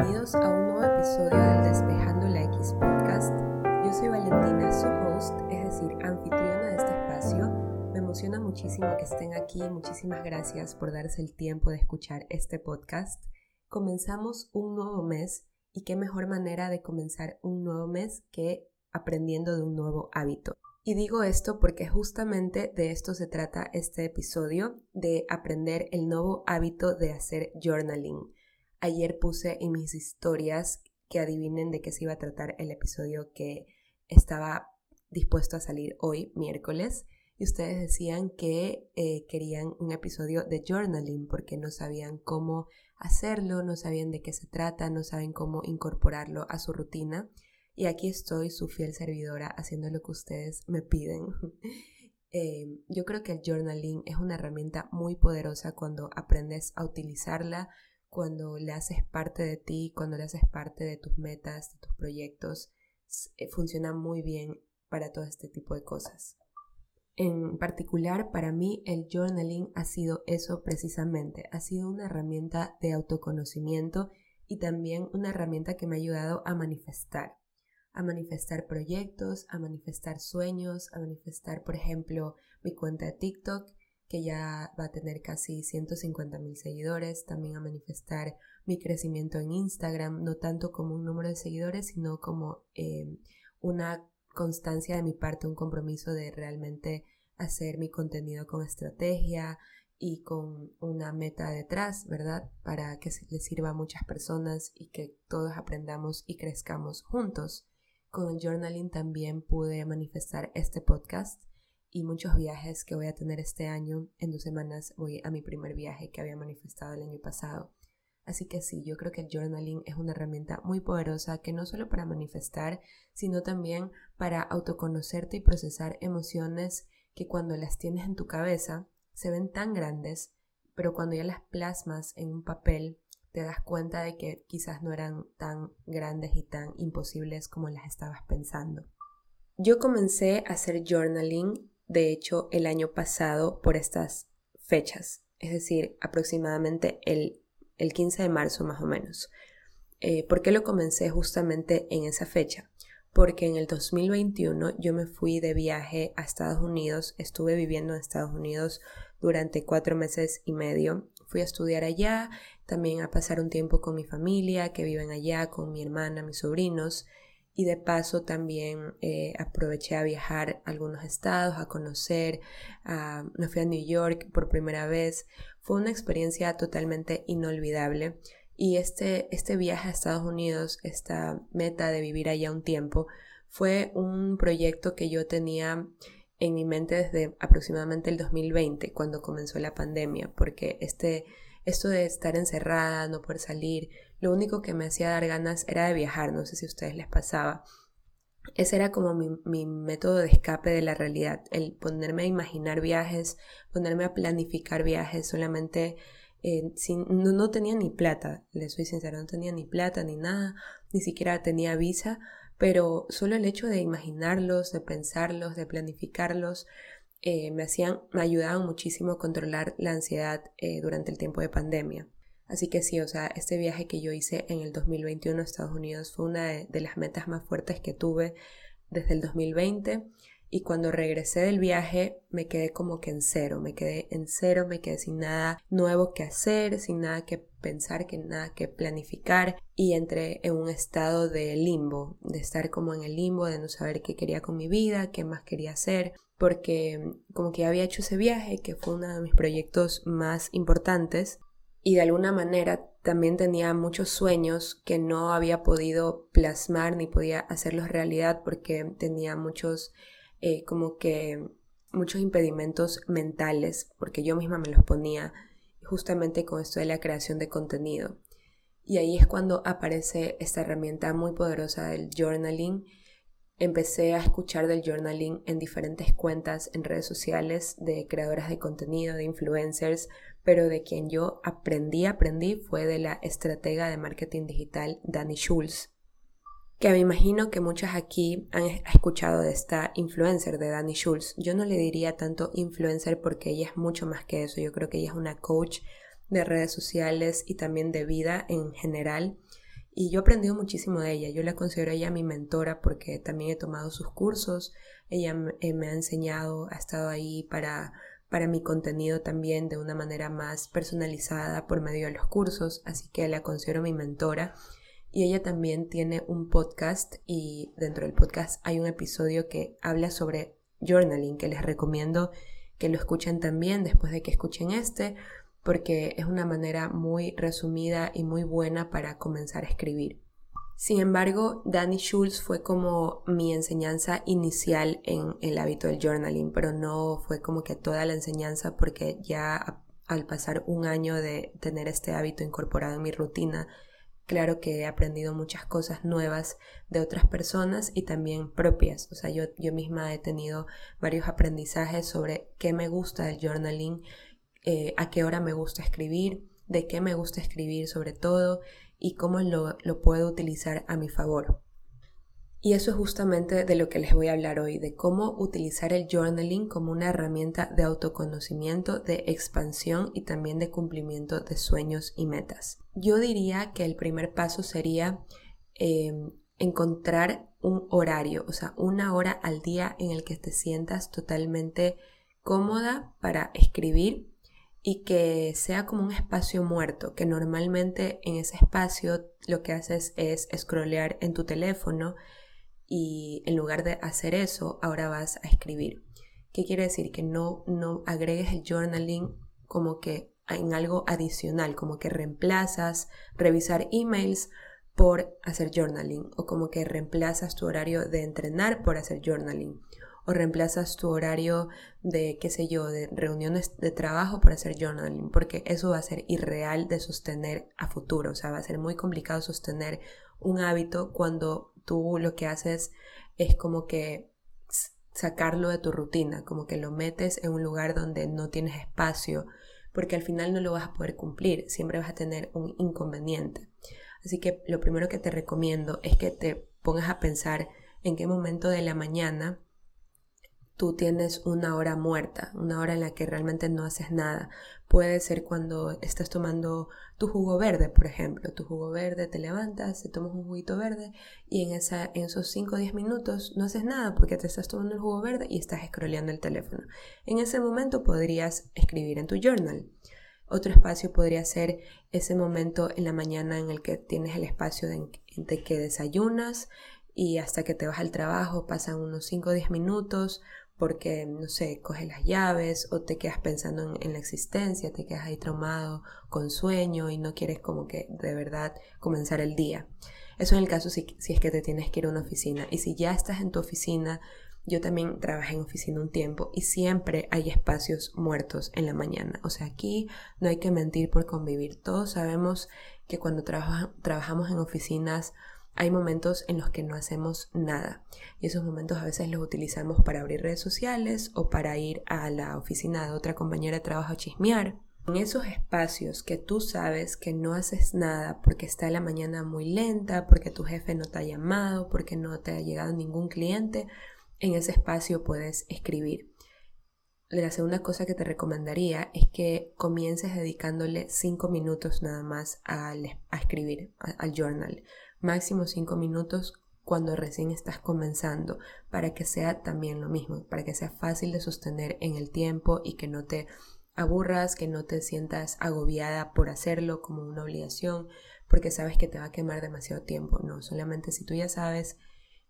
Bienvenidos a un nuevo episodio del Despejando la X podcast. Yo soy Valentina, su host, es decir, anfitriona de este espacio. Me emociona muchísimo que estén aquí. Muchísimas gracias por darse el tiempo de escuchar este podcast. Comenzamos un nuevo mes y qué mejor manera de comenzar un nuevo mes que aprendiendo de un nuevo hábito. Y digo esto porque justamente de esto se trata este episodio, de aprender el nuevo hábito de hacer journaling. Ayer puse en mis historias que adivinen de qué se iba a tratar el episodio que estaba dispuesto a salir hoy, miércoles, y ustedes decían que eh, querían un episodio de journaling porque no sabían cómo hacerlo, no sabían de qué se trata, no saben cómo incorporarlo a su rutina. Y aquí estoy, su fiel servidora, haciendo lo que ustedes me piden. Eh, yo creo que el journaling es una herramienta muy poderosa cuando aprendes a utilizarla cuando le haces parte de ti, cuando le haces parte de tus metas, de tus proyectos, eh, funciona muy bien para todo este tipo de cosas. En particular, para mí el journaling ha sido eso precisamente, ha sido una herramienta de autoconocimiento y también una herramienta que me ha ayudado a manifestar, a manifestar proyectos, a manifestar sueños, a manifestar, por ejemplo, mi cuenta de TikTok que ya va a tener casi 150 mil seguidores, también a manifestar mi crecimiento en Instagram, no tanto como un número de seguidores, sino como eh, una constancia de mi parte, un compromiso de realmente hacer mi contenido con estrategia y con una meta detrás, ¿verdad? Para que le sirva a muchas personas y que todos aprendamos y crezcamos juntos. Con el journaling también pude manifestar este podcast y muchos viajes que voy a tener este año. En dos semanas voy a mi primer viaje que había manifestado el año pasado. Así que sí, yo creo que el journaling es una herramienta muy poderosa que no solo para manifestar, sino también para autoconocerte y procesar emociones que cuando las tienes en tu cabeza se ven tan grandes, pero cuando ya las plasmas en un papel te das cuenta de que quizás no eran tan grandes y tan imposibles como las estabas pensando. Yo comencé a hacer journaling de hecho, el año pasado por estas fechas, es decir, aproximadamente el, el 15 de marzo más o menos. Eh, ¿Por qué lo comencé justamente en esa fecha? Porque en el 2021 yo me fui de viaje a Estados Unidos, estuve viviendo en Estados Unidos durante cuatro meses y medio. Fui a estudiar allá, también a pasar un tiempo con mi familia que viven allá, con mi hermana, mis sobrinos y de paso también eh, aproveché a viajar a algunos estados, a conocer, me fui a New York por primera vez, fue una experiencia totalmente inolvidable y este, este viaje a Estados Unidos, esta meta de vivir allá un tiempo, fue un proyecto que yo tenía en mi mente desde aproximadamente el 2020, cuando comenzó la pandemia, porque este, esto de estar encerrada, no poder salir, lo único que me hacía dar ganas era de viajar, no sé si a ustedes les pasaba. Ese era como mi, método de escape de la realidad, el ponerme a imaginar viajes, ponerme a planificar viajes, solamente eh, sin, no, no, tenía ni plata, les soy sincera, no tenía ni plata ni nada, ni siquiera tenía visa, pero solo el hecho de imaginarlos, de pensarlos, de planificarlos, eh, me hacían, me ayudaban muchísimo a controlar la ansiedad eh, durante el tiempo de pandemia. Así que sí, o sea, este viaje que yo hice en el 2021 a Estados Unidos fue una de, las metas más fuertes que tuve desde el 2020 y cuando regresé del viaje me quedé como que en cero, me quedé en cero, me quedé sin nada nuevo que hacer, sin nada que pensar, que nada que planificar. Y entré en un estado de limbo, de estar como en el limbo, de no saber qué quería con mi vida, qué más quería hacer, porque como que había hecho ese viaje, que fue uno de mis proyectos más importantes, y de alguna manera también tenía muchos sueños que no había podido plasmar ni podía hacerlos realidad porque tenía muchos eh, como que muchos impedimentos mentales porque yo misma me los ponía justamente con esto de la creación de contenido. Y ahí es cuando aparece esta herramienta muy poderosa del journaling. Empecé a escuchar del journaling en diferentes cuentas en redes sociales de creadoras de contenido, de influencers, pero de quien yo aprendí, aprendí fue de la estratega de marketing digital Dani Schulz, que me imagino que muchas aquí han escuchado de esta influencer de Dani Schulz. Yo no le diría tanto influencer porque ella es mucho más que eso, yo creo que ella es una coach de redes sociales y también de vida en general y yo he aprendido muchísimo de ella. Yo la considero ella mi mentora porque también he tomado sus cursos. Ella eh, me ha enseñado, ha estado ahí para, para mi contenido también de una manera más personalizada por medio de los cursos. Así que la considero mi mentora. Y ella también tiene un podcast y dentro del podcast hay un episodio que habla sobre journaling que les recomiendo que lo escuchen también después de que escuchen este porque es una manera muy resumida y muy buena para comenzar a escribir. Sin embargo, Danny Schulz fue como mi enseñanza inicial en el hábito del journaling, pero no fue como que toda la enseñanza porque ya al pasar un año de tener este hábito incorporado en mi rutina, claro que he aprendido muchas cosas nuevas de otras personas y también propias. O sea, yo, yo misma he tenido varios aprendizajes sobre qué me gusta del journaling, eh, a qué hora me gusta escribir, de qué me gusta escribir sobre todo y cómo lo, lo puedo utilizar a mi favor. Y eso es justamente de lo que les voy a hablar hoy, de cómo utilizar el journaling como una herramienta de autoconocimiento, de expansión y también de cumplimiento de sueños y metas. Yo diría que el primer paso sería em, encontrar un horario, o sea, una hora al día en el que te sientas totalmente cómoda para escribir y que sea como un espacio muerto, que normalmente en ese espacio lo que haces es scrollear en tu teléfono y en lugar de hacer eso, ahora vas a escribir. ¿Qué quiere decir? Que no, no agregues el journaling como que en algo adicional, como que reemplazas revisar emails por hacer journaling o como que reemplazas tu horario de entrenar por hacer journaling o reemplazas tu horario de, qué sé yo, de reuniones de trabajo por hacer journaling, porque eso va a ser irreal de sostener a futuro, o sea, va a ser muy complicado sostener un hábito cuando tú lo que haces es como que sacarlo de tu rutina, como que lo metes en un lugar donde no tienes espacio, porque al final no lo vas a poder cumplir, siempre vas a tener un inconveniente. Así que lo primero que te recomiendo es que te pongas a pensar en qué momento de la mañana tú tienes una hora muerta, una hora en la que realmente no haces nada. Puede ser cuando estás tomando tu jugo verde, por ejemplo. Tu jugo verde, te levantas, te tomas un juguito verde y en, esos 5 o 10 minutos no haces nada porque te estás tomando el jugo verde y estás scrolleando el teléfono. En ese momento podrías escribir en tu journal. Otro espacio podría ser ese momento en la mañana en el que tienes el espacio de, de que desayunas y hasta que te vas al trabajo pasan unos 5 o 10 minutos porque, no sé, coges las llaves o te quedas pensando en, la existencia, te quedas ahí traumado, con sueño y no quieres como que de verdad comenzar el día. Eso en el caso si, si, es que te tienes que ir a una oficina. Y si ya estás en tu oficina, yo también trabajé en oficina un tiempo y siempre hay espacios muertos en la mañana. O sea, aquí no hay que mentir por convivir. Todos sabemos que cuando trabajamos en oficinas hay momentos en los que no hacemos nada y esos momentos a veces los utilizamos para abrir redes sociales o para ir a la oficina de otra compañera de trabajo a chismear. En esos espacios que tú sabes que no haces nada porque está la mañana muy lenta, porque tu jefe no te ha llamado, porque no te ha llegado ningún cliente, en ese espacio puedes escribir. La segunda cosa que te recomendaría es que comiences dedicándole 5 minutos nada más a, escribir, al journal máximo 5 minutos cuando recién estás comenzando, para que sea también lo mismo, para que sea fácil de sostener en el tiempo y que no te aburras, que no te sientas agobiada por hacerlo como una obligación, porque sabes que te va a quemar demasiado tiempo. No, solamente si tú ya sabes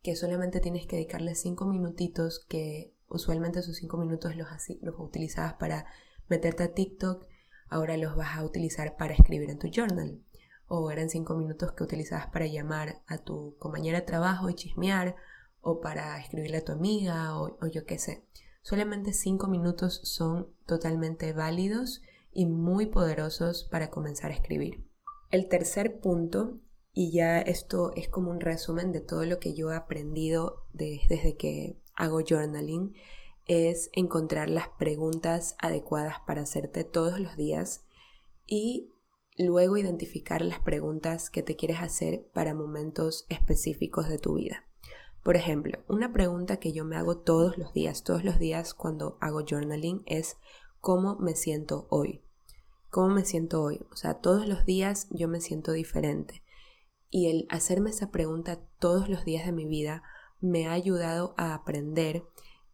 que solamente tienes que dedicarle 5 minutitos, que usualmente esos 5 minutos los, los utilizabas para meterte a TikTok, ahora los vas a utilizar para escribir en tu journal o eran cinco minutos que utilizabas para llamar a tu compañera de trabajo y chismear, o para escribirle a tu amiga, o, yo qué sé. Solamente cinco minutos son totalmente válidos y muy poderosos para comenzar a escribir. El tercer punto, y ya esto es como un resumen de todo lo que yo he aprendido desde que hago journaling, es encontrar las preguntas adecuadas para hacerte todos los días y luego identificar las preguntas que te quieres hacer para momentos específicos de tu vida. Por ejemplo, una pregunta que yo me hago todos los días, todos los días cuando hago journaling es ¿cómo me siento hoy? ¿Cómo me siento hoy? O sea, todos los días yo me siento diferente. Y el hacerme esa pregunta todos los días de mi vida me ha ayudado a aprender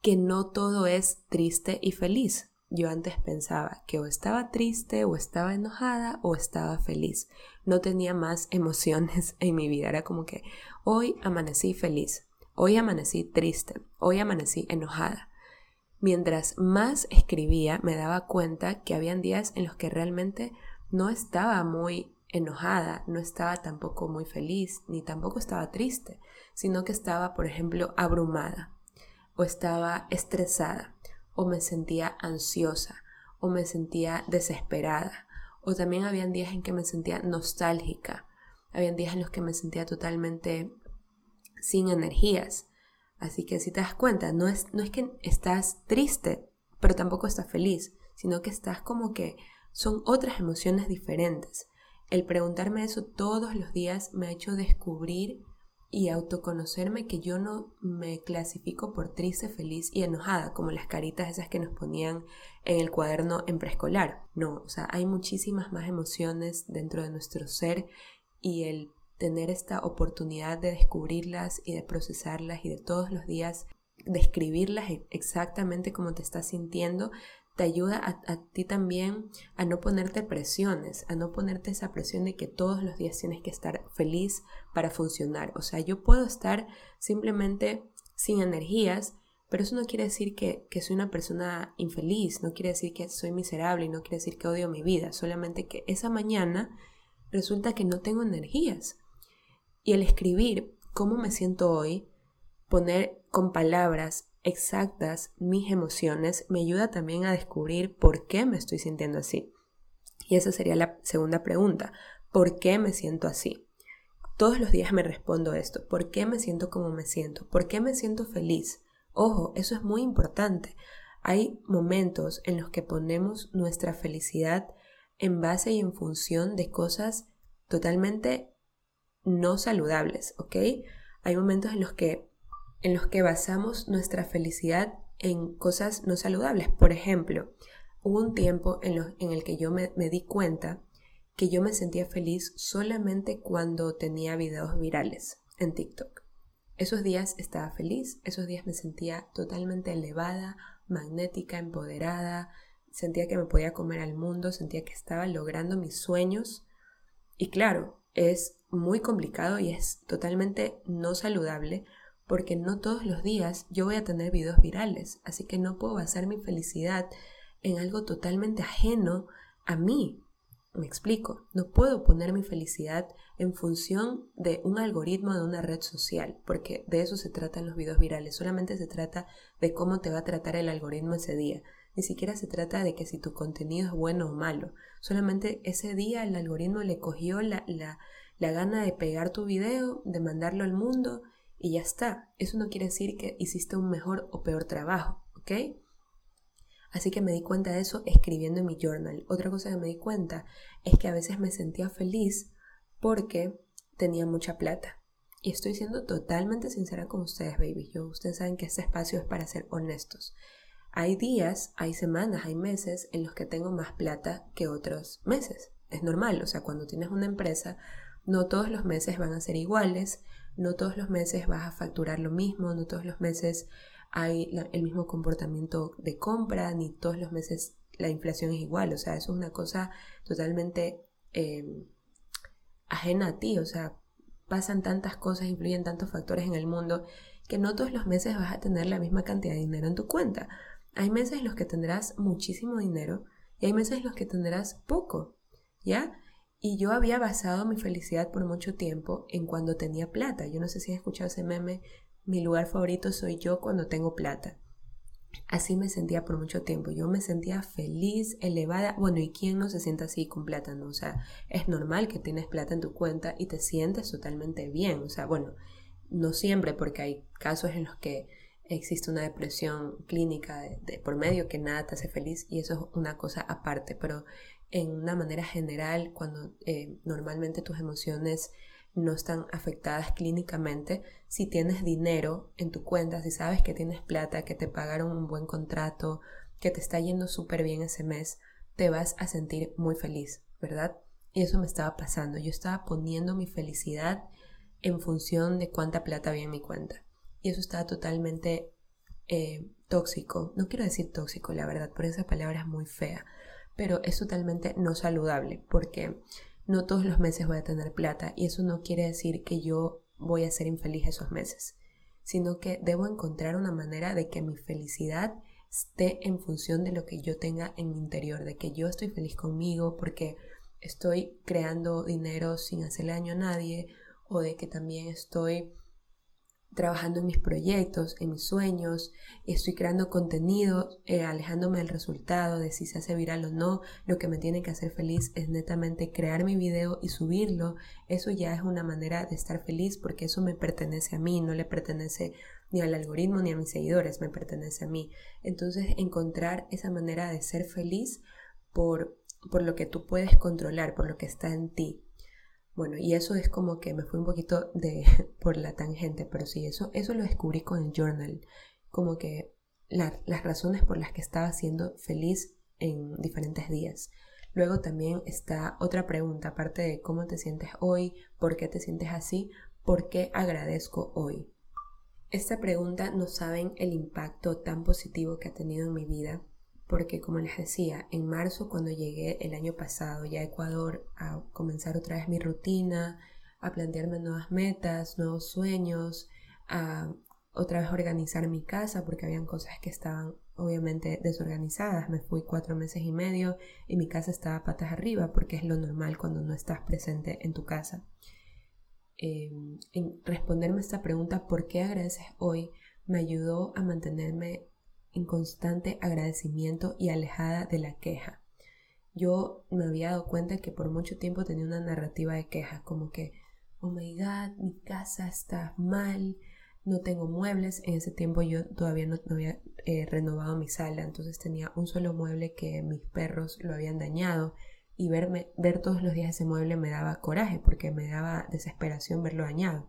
que no todo es triste y feliz. Yo antes pensaba que o estaba triste o estaba enojada o estaba feliz. No tenía más emociones en mi vida. Era como que hoy amanecí feliz, hoy amanecí triste, hoy amanecí enojada. Mientras más escribía me daba cuenta que habían días en los que realmente no estaba muy enojada, no estaba tampoco muy feliz, ni tampoco estaba triste, sino que estaba, por ejemplo, abrumada, o estaba estresada, o me sentía ansiosa, o me sentía desesperada, o también habían días en que me sentía nostálgica, habían días en los que me sentía totalmente sin energías. Así que si te das cuenta, no es, no es que estás triste, pero tampoco estás feliz, sino que estás como que son otras emociones diferentes. El preguntarme eso todos los días me ha hecho descubrir y autoconocerme que yo no me clasifico por triste, feliz y enojada, como las caritas esas que nos ponían en el cuaderno en preescolar. No, o sea, hay muchísimas más emociones dentro de nuestro ser y el tener esta oportunidad de descubrirlas y de procesarlas y de todos los días describirlas e-, exactamente como te estás sintiendo, te ayuda a, ti también a no ponerte presiones, a no ponerte esa presión de que todos los días tienes que estar feliz para funcionar. O sea, yo puedo estar simplemente sin energías, pero eso no quiere decir que, que soy una persona infeliz, no quiere decir que soy miserable y no quiere decir que odio mi vida, solamente que esa mañana resulta que no tengo energías. Y el escribir cómo me siento hoy, poner con palabras exactas mis emociones me ayuda también a descubrir por qué me estoy sintiendo así. Y esa sería la segunda pregunta. ¿Por qué me siento así? Todos los días me respondo esto. ¿Por qué me siento como me siento? ¿Por qué me siento feliz? Ojo, eso es muy importante. Hay momentos en los que ponemos nuestra felicidad en base y en función de cosas totalmente no saludables, ¿ok? Hay momentos en los que en los que basamos nuestra felicidad en cosas no saludables. Por ejemplo, hubo un tiempo en, el que yo me, me di cuenta que yo me sentía feliz solamente cuando tenía videos virales en TikTok. Esos días estaba feliz, esos días me sentía totalmente elevada, magnética, empoderada, sentía que me podía comer al mundo, sentía que estaba logrando mis sueños. Y claro, es muy complicado y es totalmente no saludable porque no todos los días yo voy a tener videos virales, así que no puedo basar mi felicidad en algo totalmente ajeno a mí. Me explico, no puedo poner mi felicidad en función de un algoritmo de una red social, porque de eso se tratan los videos virales, solamente se trata de cómo te va a tratar el algoritmo ese día. Ni siquiera se trata de que si tu contenido es bueno o malo, solamente ese día el algoritmo le cogió la, la, la gana de pegar tu video, de mandarlo al mundo y ya está. Eso no quiere decir que hiciste un mejor o peor trabajo, ¿ok? Así que me di cuenta de eso escribiendo en mi journal. Otra cosa que me di cuenta es que a veces me sentía feliz porque tenía mucha plata. Y estoy siendo totalmente sincera con ustedes, baby. Yo, ustedes saben que este espacio es para ser honestos. Hay días, hay semanas, hay meses en los que tengo más plata que otros meses. Es normal, o sea, cuando tienes una empresa, no todos los meses van a ser iguales, no todos los meses vas a facturar lo mismo, no todos los meses hay el mismo comportamiento de compra, ni todos los meses la inflación es igual, o sea, eso es una cosa totalmente em, ajena a ti, o sea, pasan tantas cosas, influyen tantos factores en el mundo que no todos los meses vas a tener la misma cantidad de dinero en tu cuenta. Hay meses en los que tendrás muchísimo dinero y hay meses en los que tendrás poco, ¿ya? Y yo había basado mi felicidad por mucho tiempo en cuando tenía plata. Yo no sé si has escuchado ese meme, mi lugar favorito soy yo cuando tengo plata. Así me sentía por mucho tiempo. Yo me sentía feliz, elevada. Bueno, ¿y quién no se siente así con plata? No? O sea, es normal que tienes plata en tu cuenta y te sientes totalmente bien. O sea, bueno, no siempre porque hay casos en los que existe una depresión clínica de, por medio que nada te hace feliz y eso es una cosa aparte, pero en una manera general, cuando eh, normalmente tus emociones no están afectadas clínicamente, si tienes dinero en tu cuenta, si sabes que tienes plata, que te pagaron un buen contrato, que te está yendo súper bien ese mes, te vas a sentir muy feliz, ¿verdad? Y eso me estaba pasando. Yo estaba poniendo mi felicidad en función de cuánta plata había en mi cuenta. Y eso estaba totalmente eh, tóxico. No quiero decir tóxico, la verdad, por esa palabra es muy fea. Pero es totalmente no saludable porque no todos los meses voy a tener plata y eso no quiere decir que yo voy a ser infeliz esos meses, sino que debo encontrar una manera de que mi felicidad esté en función de lo que yo tenga en mi interior, de que yo estoy feliz conmigo porque estoy creando dinero sin hacerle daño a nadie o de que también estoy trabajando en mis proyectos, en mis sueños, estoy creando contenido, eh, alejándome del resultado de si se hace viral o no. Lo que me tiene que hacer feliz es netamente crear mi video y subirlo. Eso ya es una manera de estar feliz porque eso me pertenece a mí, no le pertenece ni al algoritmo ni a mis seguidores, me pertenece a mí. Entonces encontrar esa manera de ser feliz por, por lo que tú puedes controlar, por lo que está en ti. Bueno, y eso es como que me fue un poquito de por la tangente, pero sí, eso, eso lo descubrí con el journal, como que las razones por las que estaba siendo feliz en diferentes días. Luego también está otra pregunta, aparte de cómo te sientes hoy, por qué te sientes así, por qué agradezco hoy. Esta pregunta no saben el impacto tan positivo que ha tenido en mi vida porque como les decía, en marzo cuando llegué el año pasado ya a Ecuador a comenzar otra vez mi rutina, a plantearme nuevas metas, nuevos sueños, a otra vez organizar mi casa porque habían cosas que estaban obviamente desorganizadas. Me fui cuatro meses y medio y mi casa estaba patas arriba porque es lo normal cuando no estás presente en tu casa. Em, en responderme esta pregunta, ¿por qué agradeces hoy? me ayudó a mantenerme en constante agradecimiento y alejada de la queja. Yo me había dado cuenta que por mucho tiempo tenía una narrativa de quejas, como que, oh my god, mi casa está mal, no tengo muebles. En ese tiempo yo todavía no, había eh, renovado mi sala, entonces tenía un solo mueble que mis perros lo habían dañado y verme, ver todos los días ese mueble me daba coraje porque me daba desesperación verlo dañado.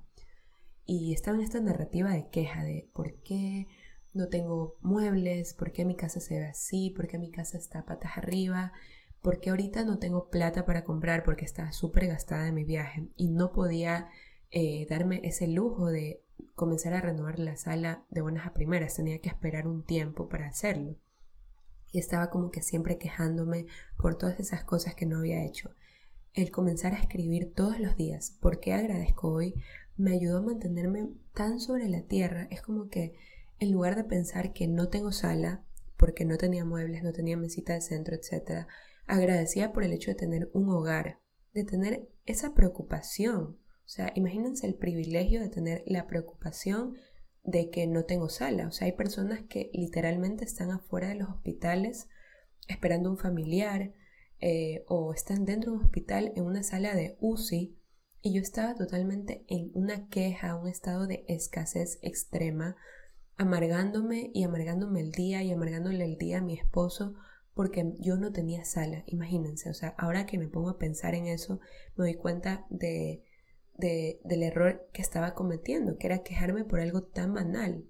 Y estaba en esta narrativa de queja de por qué no tengo muebles, por qué mi casa se ve así, por qué mi casa está patas arriba, por qué ahorita no tengo plata para comprar porque estaba súper gastada de mi viaje y no podía eh, darme ese lujo de comenzar a renovar la sala de buenas a primeras, tenía que esperar un tiempo para hacerlo. Y estaba como que siempre quejándome por todas esas cosas que no había hecho. El comenzar a escribir todos los días, por qué agradezco hoy, me ayudó a mantenerme tan sobre la tierra. Es como que en lugar de pensar que no tengo sala, porque no tenía muebles, no tenía mesita de centro, etc., agradecía por el hecho de tener un hogar, de tener esa preocupación. O sea, imagínense el privilegio de tener la preocupación de que no tengo sala. O sea, hay personas que literalmente están afuera de los hospitales esperando un familiar eh, o están dentro de un hospital en una sala de UCI y yo estaba totalmente en una queja, un estado de escasez extrema amargándome y amargándome el día y amargándole el día a mi esposo porque yo no tenía sala, imagínense, o sea, ahora que me pongo a pensar en eso, me doy cuenta de, del error que estaba cometiendo, que era quejarme por algo tan banal.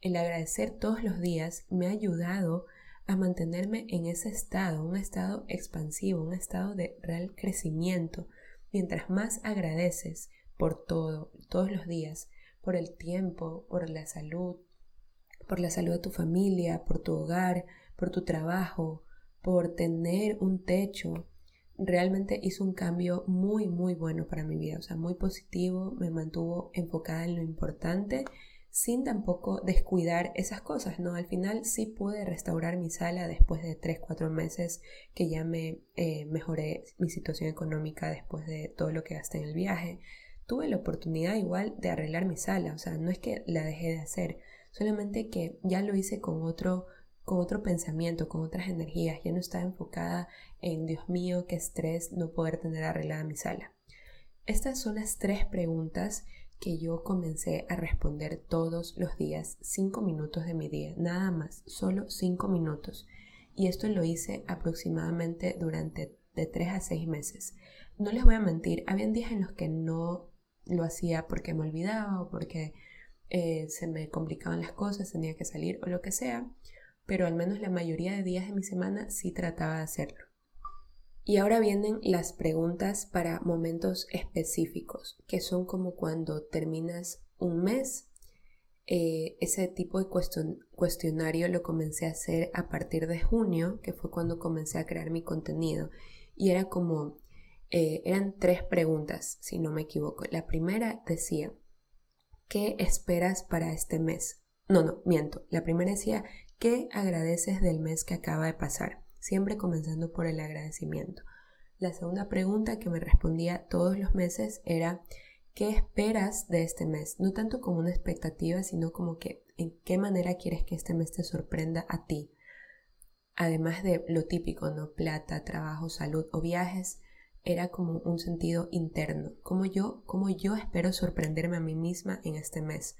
El agradecer todos los días me ha ayudado a mantenerme en ese estado, un estado expansivo, un estado de real crecimiento. Mientras más agradeces por todo, todos los días, por el tiempo, por la salud, por la salud de tu familia, por tu hogar, por tu trabajo, por tener un techo. Realmente hizo un cambio muy, muy bueno para mi vida, o sea, muy positivo, me mantuvo enfocada en lo importante sin tampoco descuidar esas cosas, ¿no? Al final sí pude restaurar mi sala después de 3, 4 meses que ya me eh, mejoré mi situación económica después de todo lo que gasté en el viaje. Tuve la oportunidad igual de arreglar mi sala, o sea, no es que la dejé de hacer, solamente que ya lo hice con otro con otro pensamiento, con otras energías, ya no estaba enfocada en Dios mío, qué estrés no poder tener arreglada mi sala. Estas son las tres preguntas que yo comencé a responder todos los días, cinco minutos de mi día, nada más, solo cinco minutos. Y esto lo hice aproximadamente durante de tres a seis meses. No les voy a mentir, habían días en los que no lo hacía porque me olvidaba o porque eh, se me complicaban las cosas, tenía que salir o lo que sea, pero al menos la mayoría de días de mi semana sí trataba de hacerlo. Y ahora vienen las preguntas para momentos específicos, que son como cuando terminas un mes. Eh, ese tipo de cuestionario lo comencé a hacer a partir de junio, que fue cuando comencé a crear mi contenido. Y era como, eh, eran tres preguntas, si no me equivoco. La primera decía, ¿qué esperas para este mes? No, no, miento. La primera decía, ¿qué agradeces del mes que acaba de pasar? Siempre comenzando por el agradecimiento. La segunda pregunta que me respondía todos los meses era, ¿qué esperas de este mes? No tanto como una expectativa, sino como que en qué manera quieres que este mes te sorprenda a ti. Además de lo típico, ¿no? Plata, trabajo, salud o viajes, era como un sentido interno, como yo, como yo espero sorprenderme a mí misma en este mes,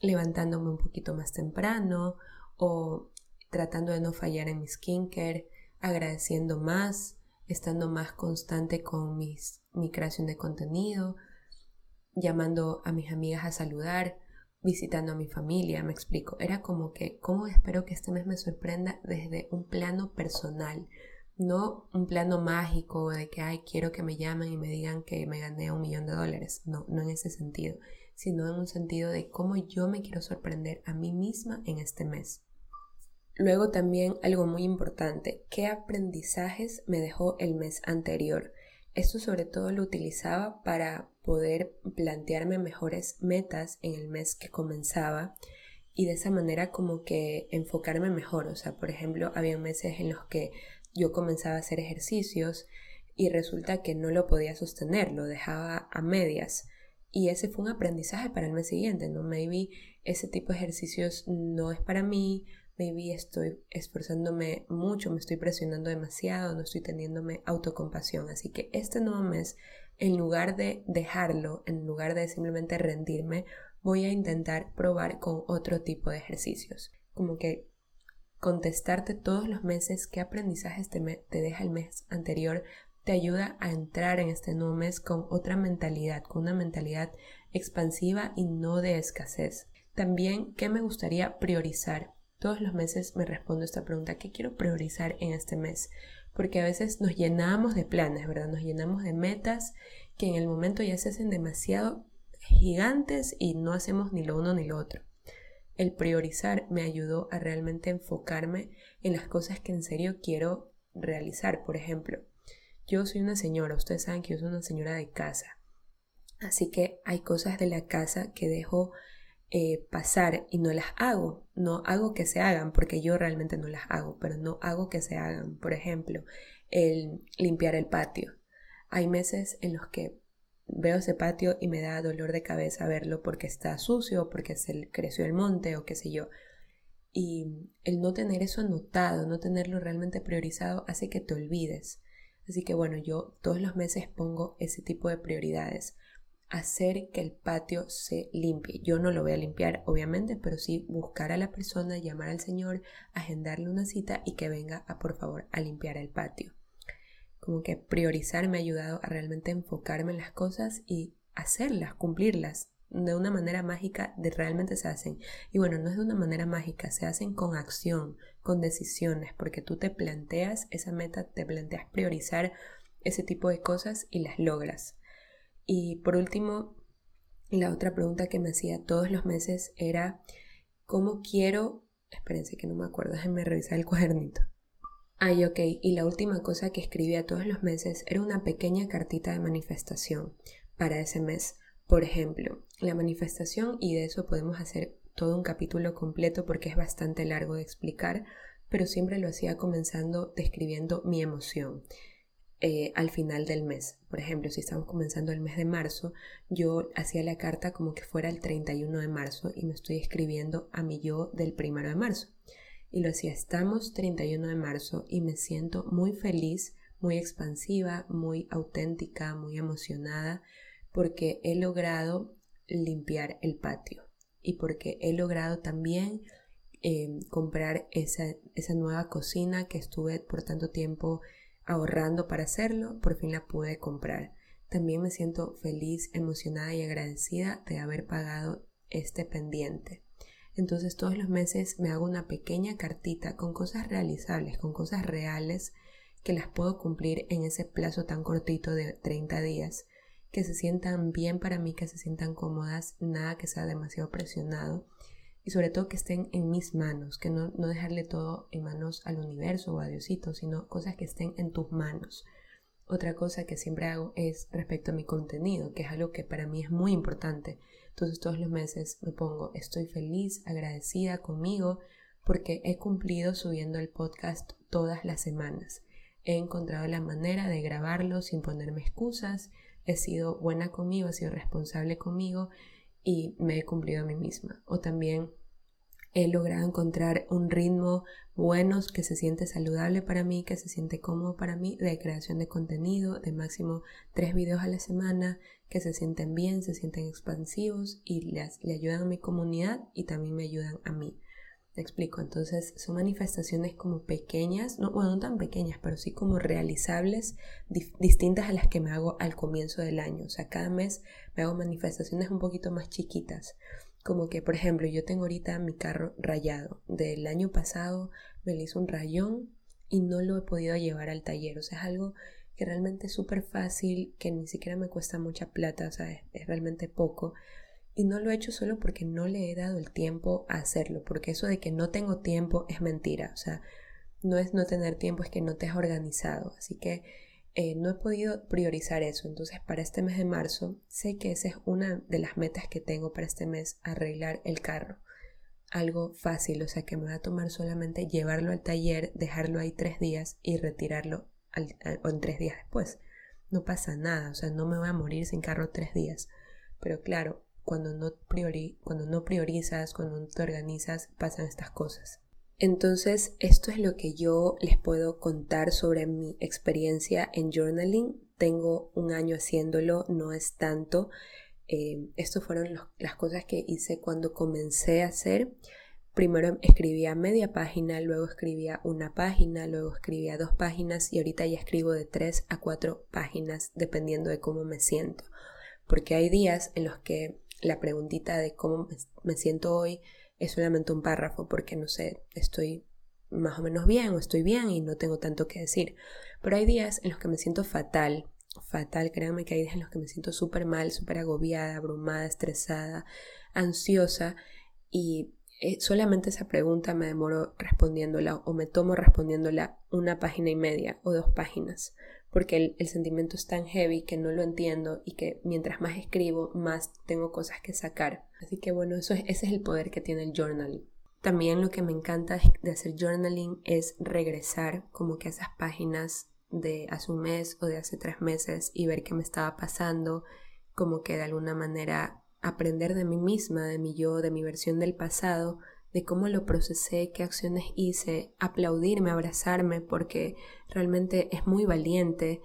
levantándome un poquito más temprano o tratando de no fallar en mi skincare, agradeciendo más, estando más constante con mis, mi creación de contenido, llamando a mis amigas a saludar, visitando a mi familia, me explico. Era como que, ¿cómo espero que este mes me sorprenda desde un plano personal? No un plano mágico de que, ay, quiero que me llamen y me digan que me gané un millón de dólares. No, no en ese sentido, sino en un sentido de cómo yo me quiero sorprender a mí misma en este mes. Luego también algo muy importante, ¿qué aprendizajes me dejó el mes anterior? Esto sobre todo lo utilizaba para poder plantearme mejores metas en el mes que comenzaba y de esa manera como que enfocarme mejor. O sea, por ejemplo, había meses en los que yo comenzaba a hacer ejercicios y resulta que no lo podía sostener, lo dejaba a medias. Y ese fue un aprendizaje para el mes siguiente, ¿no? Maybe ese tipo de ejercicios no es para mí, maybe estoy esforzándome mucho, me estoy presionando demasiado, no estoy teniéndome autocompasión. Así que este nuevo mes, en lugar de dejarlo, en lugar de simplemente rendirme, voy a intentar probar con otro tipo de ejercicios. Como que contestarte todos los meses qué aprendizajes te, te deja el mes anterior te ayuda a entrar en este nuevo mes con otra mentalidad, con una mentalidad expansiva y no de escasez. También, ¿qué me gustaría priorizar? Todos los meses me respondo esta pregunta, ¿qué quiero priorizar en este mes? Porque a veces nos llenamos de planes, ¿verdad? Nos llenamos de metas que en el momento ya se hacen demasiado gigantes y no hacemos ni lo uno ni lo otro. El priorizar me ayudó a realmente enfocarme en las cosas que en serio quiero realizar. Por ejemplo, yo soy una señora, ustedes saben que yo soy una señora de casa. Así que hay cosas de la casa que dejo eh, pasar y no las hago. No hago que se hagan porque yo realmente no las hago, pero no hago que se hagan. Por ejemplo, el limpiar el patio. Hay meses en los que veo ese patio y me da dolor de cabeza verlo porque está sucio, porque se creció el monte o qué sé yo. Y el no tener eso anotado, no tenerlo realmente priorizado, hace que te olvides. Así que bueno, yo todos los meses pongo ese tipo de prioridades hacer que el patio se limpie. Yo no lo voy a limpiar, obviamente, pero sí buscar a la persona, llamar al señor, agendarle una cita y que venga a por favor a limpiar el patio. Como que priorizar me ha ayudado a realmente enfocarme en las cosas y hacerlas, cumplirlas. De una manera mágica de realmente se hacen. Y bueno, no es de una manera mágica, se hacen con acción, con decisiones, porque tú te planteas esa meta, te planteas priorizar ese tipo de cosas y las logras. Y por último, la otra pregunta que me hacía todos los meses era, ¿cómo quiero? Espérense que no me acuerdo, déjenme revisar el cuadernito. Ay, ok, y la última cosa que escribía todos los meses era una pequeña cartita de manifestación para ese mes. Por ejemplo, la manifestación, y de eso podemos hacer todo un capítulo completo porque es bastante largo de explicar, pero siempre lo hacía comenzando describiendo mi emoción. Eh, al final del mes. Por ejemplo, si estamos comenzando el mes de marzo, yo hacía la carta como que fuera el 31 de marzo y me estoy escribiendo a mi yo del 1 de marzo. Y lo hacía, estamos 31 de marzo y me siento muy feliz, muy expansiva, muy auténtica, muy emocionada porque he logrado limpiar el patio y porque he logrado también eh, comprar esa, esa nueva cocina que estuve por tanto tiempo ahorrando para hacerlo, por fin la pude comprar. También me siento feliz, emocionada y agradecida de haber pagado este pendiente. Entonces todos los meses me hago una pequeña cartita con cosas realizables, con cosas reales que las puedo cumplir en ese plazo tan cortito de 30 días, que se sientan bien para mí, que se sientan cómodas, nada que sea demasiado presionado y sobre todo que estén en mis manos, que no, no dejarle todo en manos al universo o a Diosito, sino cosas que estén en tus manos. Otra cosa que siempre hago es respecto a mi contenido, que es algo que para mí es muy importante. Entonces todos los meses me pongo, estoy feliz, agradecida conmigo, porque he cumplido subiendo el podcast todas las semanas. He encontrado la manera de grabarlo sin ponerme excusas, he sido buena conmigo, he sido responsable conmigo y me he cumplido a mí misma. O también he logrado encontrar un ritmo bueno que se siente saludable para mí, que se siente cómodo para mí, de creación de contenido, de máximo tres videos a la semana, que se sienten bien, se sienten expansivos y le, ayudan a mi comunidad y también me ayudan a mí. Te explico, entonces son manifestaciones como pequeñas, no, bueno, no tan pequeñas, pero sí como realizables, distintas a las que me hago al comienzo del año. O sea, cada mes me hago manifestaciones un poquito más chiquitas. Como que, por ejemplo, yo tengo ahorita mi carro rayado. Del año pasado me le hizo un rayón y no lo he podido llevar al taller. O sea, es algo que realmente es súper fácil, que ni siquiera me cuesta mucha plata, o sea, es, realmente poco. Y no lo he hecho solo porque no le he dado el tiempo a hacerlo, porque eso de que no tengo tiempo es mentira, o sea, no es no tener tiempo, es que no te has organizado. Así que eh, no he podido priorizar eso. Entonces, para este mes de marzo, sé que esa es una de las metas que tengo para este mes, arreglar el carro. Algo fácil, o sea que me va a tomar solamente llevarlo al taller, dejarlo ahí tres días y retirarlo en tres días después. No pasa nada, o sea, no me voy a morir sin carro tres días. Pero claro, cuando no, priori cuando no priorizas, cuando no te organizas, pasan estas cosas. Entonces, esto es lo que yo les puedo contar sobre mi experiencia en journaling. Tengo un año haciéndolo, no es tanto. Eh, Estas fueron las cosas que hice cuando comencé a hacer. Primero escribía media página, luego escribía una página, luego escribía dos páginas y ahorita ya escribo de tres a cuatro páginas dependiendo de cómo me siento. Porque hay días en los que la preguntita de cómo me siento hoy es solamente un párrafo porque no sé, estoy más o menos bien o estoy bien y no tengo tanto que decir. Pero hay días en los que me siento fatal, fatal, créanme que hay días en los que me siento súper mal, súper agobiada, abrumada, estresada, ansiosa y eh, solamente esa pregunta me demoro respondiéndola o me tomo respondiéndola una página y media o dos páginas porque el, sentimiento es tan heavy que no lo entiendo y que mientras más escribo, más tengo cosas que sacar. Así que bueno, eso es, ese es el poder que tiene el journaling. También lo que me encanta de hacer journaling es regresar como que a esas páginas de hace un mes o de hace tres meses y ver qué me estaba pasando, como que de alguna manera aprender de mí misma, de mi yo, de mi versión del pasado, de cómo lo procesé, qué acciones hice, aplaudirme, abrazarme, porque realmente es muy valiente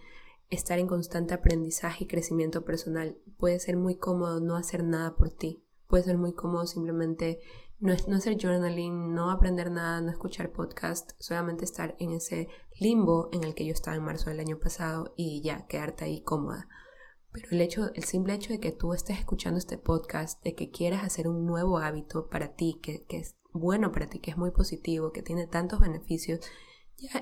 estar en constante aprendizaje y crecimiento personal. Puede ser muy cómodo no hacer nada por ti. Puede ser muy cómodo simplemente no, no hacer journaling, no aprender nada, no escuchar podcast, solamente estar en ese limbo en el que yo estaba en marzo del año pasado y ya quedarte ahí cómoda. Pero el hecho, el simple hecho de que tú estés escuchando este podcast, de que quieras hacer un nuevo hábito para ti, que, que, bueno para ti, que es muy positivo, que tiene tantos beneficios,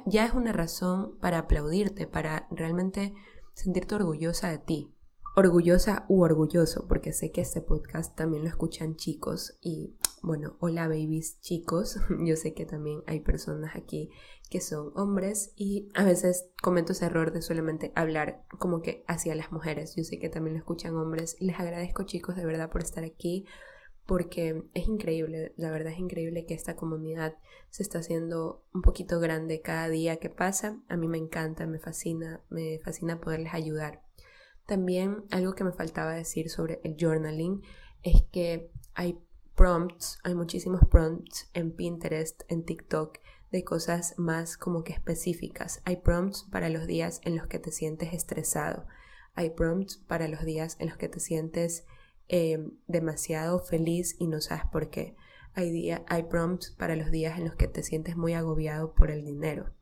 ya, es una razón para aplaudirte, para realmente sentirte orgullosa de ti. Orgullosa u orgulloso, porque sé que este podcast también lo escuchan chicos y bueno, hola babies chicos, yo sé que también hay personas aquí que son hombres y a veces cometo ese error de solamente hablar como que hacia las mujeres, yo sé que también lo escuchan hombres, les agradezco chicos de verdad por estar aquí, porque es increíble, la verdad es increíble que esta comunidad se está haciendo un poquito grande cada día que pasa. A mí me encanta, me fascina, me fascina poderles ayudar. También algo que me faltaba decir sobre el journaling es que hay prompts, hay muchísimos prompts en Pinterest, en TikTok, de cosas más como que específicas. Hay prompts para los días en los que te sientes estresado. Hay prompts para los días en los que te sientes Em, demasiado feliz y no sabes por qué. Hay, día, hay prompts para los días en los que te sientes muy agobiado por el dinero.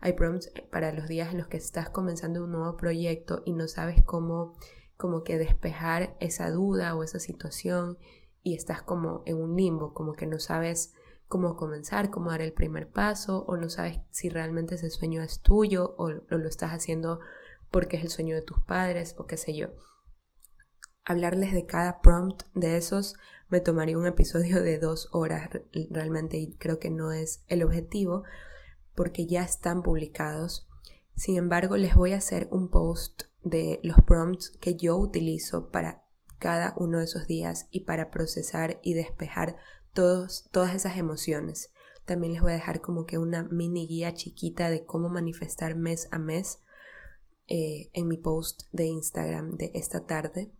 Hay prompts para los días en los que estás comenzando un nuevo proyecto y no sabes cómo como que despejar esa duda o esa situación y estás como en un limbo, como que no sabes cómo comenzar, cómo dar el primer paso, o no sabes si realmente ese sueño es tuyo o, lo estás haciendo porque es el sueño de tus padres o qué sé yo. Hablarles de cada prompt de esos me tomaría un episodio de dos horas realmente y creo que no es el objetivo porque ya están publicados. Sin embargo, les voy a hacer un post de los prompts que yo utilizo para cada uno de esos días y para procesar y despejar todos, todas esas emociones. También les voy a dejar como que una mini guía chiquita de cómo manifestar mes a mes eh, en mi post de Instagram de esta tarde.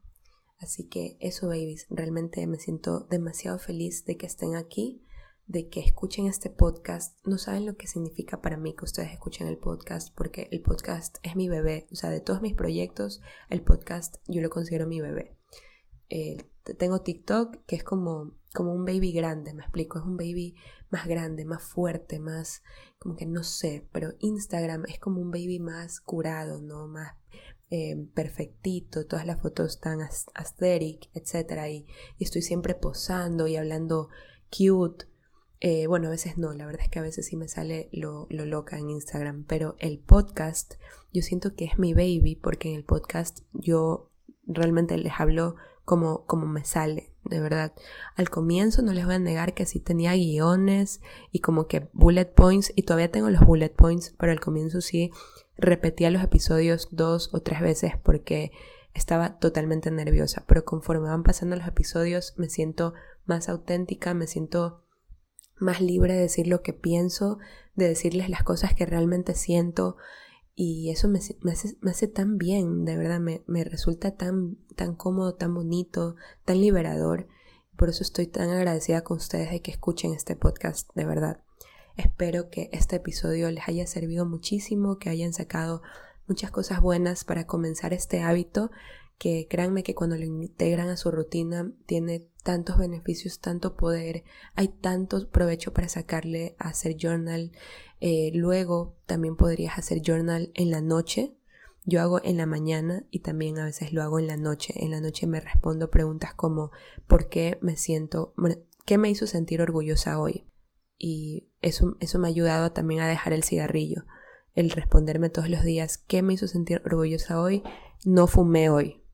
Así que eso, babies, realmente me siento demasiado feliz de que estén aquí, de que escuchen este podcast. No saben lo que significa para mí que ustedes escuchen el podcast, porque el podcast es mi bebé. O sea, de todos mis proyectos, el podcast yo lo considero mi bebé. Eh, tengo TikTok, que es como, como un baby grande, me explico, es un baby más grande, más fuerte, más, como que no sé, pero Instagram es como un baby más curado, ¿no? Más eh, perfectito, todas las fotos tan aesthetic, etc. Y, estoy siempre posando y hablando cute. Eh, bueno, a veces no, la verdad es que a veces sí me sale lo, lo loca en Instagram, pero el podcast yo siento que es mi baby porque en el podcast yo realmente les hablo como, como me sale, de verdad. Al comienzo no les voy a negar que sí tenía guiones y como que bullet points, y todavía tengo los bullet points, pero al comienzo sí repetía los episodios dos o tres veces porque estaba totalmente nerviosa. Pero conforme van pasando los episodios me siento más auténtica, me siento más libre de decir lo que pienso, de decirles las cosas que realmente siento y eso me, hace, tan bien, de verdad, me, me, resulta tan, tan cómodo, tan bonito, tan liberador. Por eso estoy tan agradecida con ustedes de que escuchen este podcast, de verdad. Espero que este episodio les haya servido muchísimo, que hayan sacado muchas cosas buenas para comenzar este hábito que créanme que cuando lo integran a su rutina tiene tantos beneficios, tanto poder, hay tanto provecho para sacarle a hacer journal. Eh, luego también podrías hacer journal en la noche. Yo hago en la mañana y también a veces lo hago en la noche. En la noche me respondo preguntas como ¿por qué me siento, qué me hizo sentir orgullosa hoy? Y eso, eso me ha ayudado también a dejar el cigarrillo. El responderme todos los días ¿qué me hizo sentir orgullosa hoy? No fumé hoy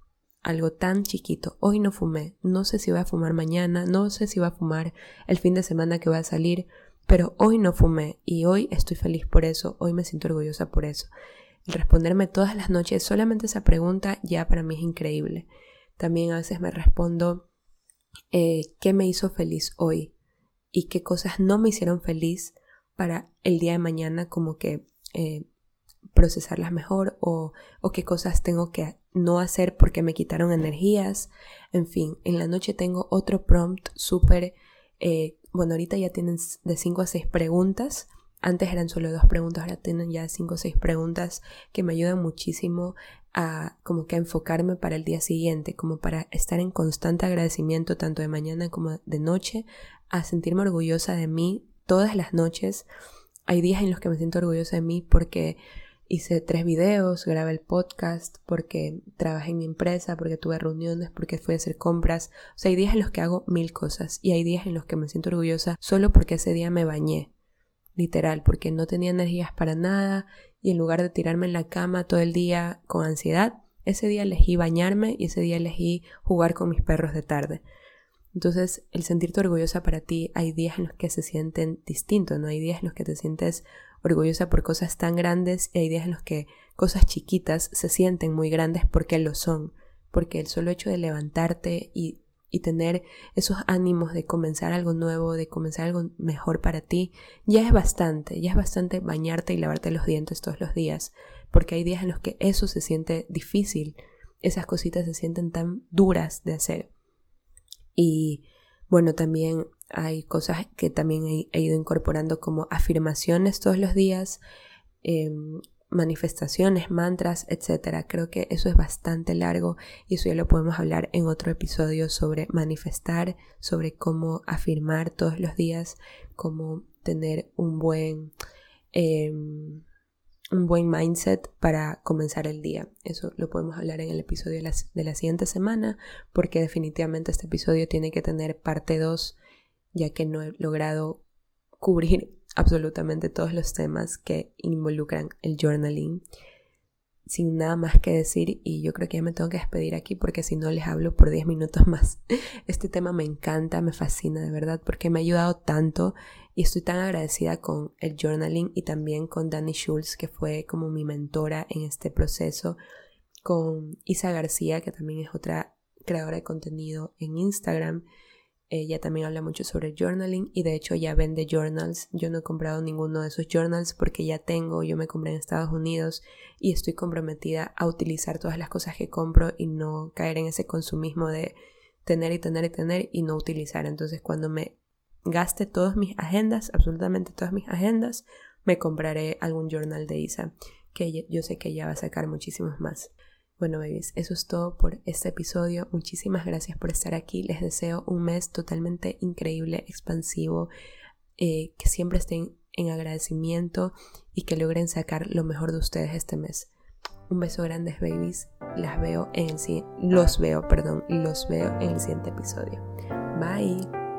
algo tan chiquito. Hoy no fumé, no sé si voy a fumar mañana, no sé si voy a fumar el fin de semana que voy a salir, pero hoy no fumé y hoy estoy feliz por eso, hoy me siento orgullosa por eso. El responderme todas las noches solamente esa pregunta ya para mí es increíble. También a veces me respondo eh, qué me hizo feliz hoy y qué cosas no me hicieron feliz para el día de mañana como que eh, procesarlas mejor o, o qué cosas tengo que no hacer porque me quitaron energías. En fin, en la noche tengo otro prompt súper, eh, bueno, ahorita ya tienen de 5 a 6 preguntas. Antes eran solo dos preguntas, ahora tienen ya 5 o 6 preguntas que me ayudan muchísimo a como que a enfocarme para el día siguiente, como para estar en constante agradecimiento tanto de mañana como de noche, a sentirme orgullosa de mí todas las noches. Hay días en los que me siento orgullosa de mí porque hice tres videos, grabé el podcast porque trabajé en mi empresa, porque tuve reuniones, porque fui a hacer compras. O sea, hay días en los que hago mil cosas y hay días en los que me siento orgullosa solo porque ese día me bañé. Literal, porque no tenía energías para nada y en lugar de tirarme en la cama todo el día con ansiedad, ese día elegí bañarme y ese día elegí jugar con mis perros de tarde. Entonces, el sentirte orgullosa para ti, hay días en los que se sienten distintos, ¿no? Hay días en los que te sientes orgullosa por cosas tan grandes y hay días en los que cosas chiquitas se sienten muy grandes porque lo son, porque el solo hecho de levantarte y, y tener esos ánimos de comenzar algo nuevo, de comenzar algo mejor para ti, ya es bastante, ya es bastante bañarte y lavarte los dientes todos los días, porque hay días en los que eso se siente difícil, esas cositas se sienten tan duras de hacer. Y bueno, también hay cosas que también he, ido incorporando como afirmaciones todos los días, em, manifestaciones, mantras, etc. Creo que eso es bastante largo y eso ya lo podemos hablar en otro episodio sobre manifestar, sobre cómo afirmar todos los días, cómo tener un buen... Em, un buen mindset para comenzar el día. Eso lo podemos hablar en el episodio de la, de la siguiente semana porque definitivamente este episodio tiene que tener parte 2 ya que no he logrado cubrir absolutamente todos los temas que involucran el journaling sin nada más que decir y yo creo que ya me tengo que despedir aquí porque si no les hablo por 10 minutos más. Este tema me encanta, me fascina de verdad porque me ha ayudado tanto y estoy tan agradecida con el journaling y también con Dani Schultz que fue como mi mentora en este proceso, con Isa García que también es otra creadora de contenido en Instagram ella también habla mucho sobre journaling y de hecho ya vende journals. Yo no he comprado ninguno de esos journals porque ya tengo, yo me compré en Estados Unidos y estoy comprometida a utilizar todas las cosas que compro y no caer en ese consumismo de tener y tener y tener y no utilizar. Entonces cuando me gaste todas mis agendas, absolutamente todas mis agendas, me compraré algún journal de Isa, que yo sé que ella va a sacar muchísimos más. Bueno, babies, eso es todo por este episodio. Muchísimas gracias por estar aquí. Les deseo un mes totalmente increíble, expansivo, eh, que siempre estén en agradecimiento y que logren sacar lo mejor de ustedes este mes. Un beso grande, babies. Las veo en el los veo, perdón, los veo en el siguiente episodio. Bye.